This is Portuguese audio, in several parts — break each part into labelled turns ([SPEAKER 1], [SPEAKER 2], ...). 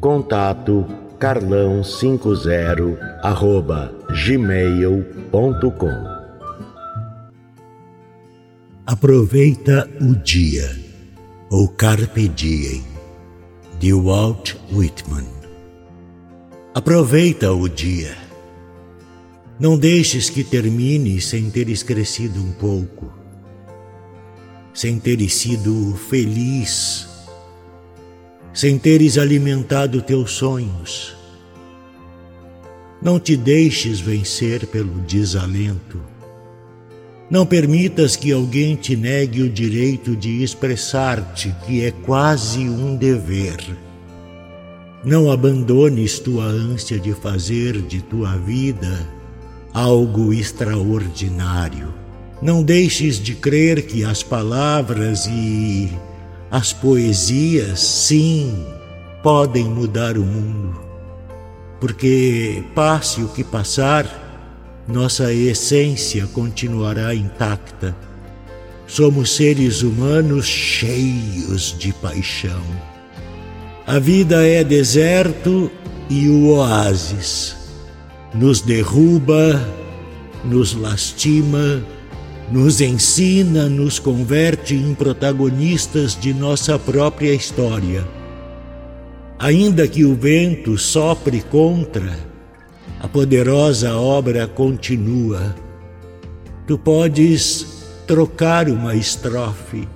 [SPEAKER 1] Contato carlão50 arroba gmail.com Aproveita o dia, ou Carpe Diem, de Walt Whitman. Aproveita o dia. Não deixes que termine sem teres crescido um pouco, sem teres sido feliz sem teres alimentado teus sonhos. Não te deixes vencer pelo desalento. Não permitas que alguém te negue o direito de expressar-te, que é quase um dever. Não abandones tua ânsia de fazer de tua vida algo extraordinário. Não deixes de crer que as palavras e as poesias, sim, podem mudar o mundo, porque passe o que passar, nossa essência continuará intacta. Somos seres humanos cheios de paixão. A vida é deserto e o oásis. Nos derruba, nos lastima, nos ensina, nos converte em protagonistas de nossa própria história. Ainda que o vento sopre contra, a poderosa obra continua. Tu podes trocar uma estrofe.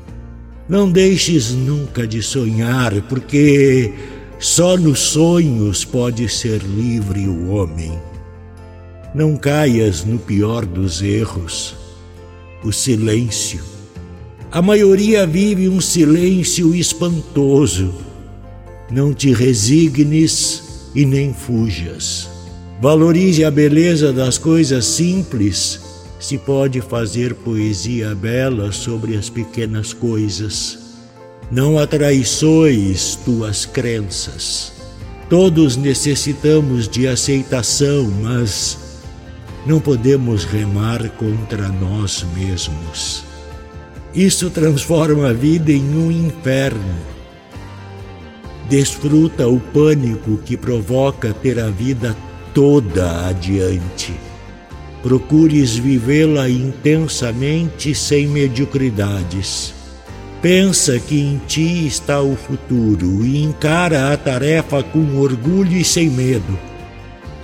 [SPEAKER 1] Não deixes nunca de sonhar, porque só nos sonhos pode ser livre o homem. Não caias no pior dos erros o silêncio. A maioria vive um silêncio espantoso. Não te resignes e nem fujas. Valorize a beleza das coisas simples. Se pode fazer poesia bela sobre as pequenas coisas. Não atraiçoes tuas crenças. Todos necessitamos de aceitação, mas não podemos remar contra nós mesmos. Isso transforma a vida em um inferno. Desfruta o pânico que provoca ter a vida toda adiante. Procures vivê-la intensamente sem mediocridades. Pensa que em ti está o futuro e encara a tarefa com orgulho e sem medo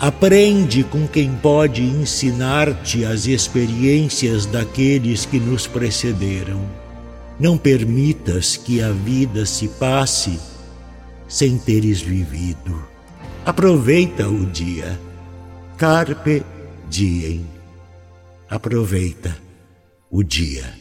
[SPEAKER 1] Aprende com quem pode ensinar-te as experiências daqueles que nos precederam. Não permitas que a vida se passe sem teres vivido. Aproveita o dia. Carpe diem. Aproveita o dia.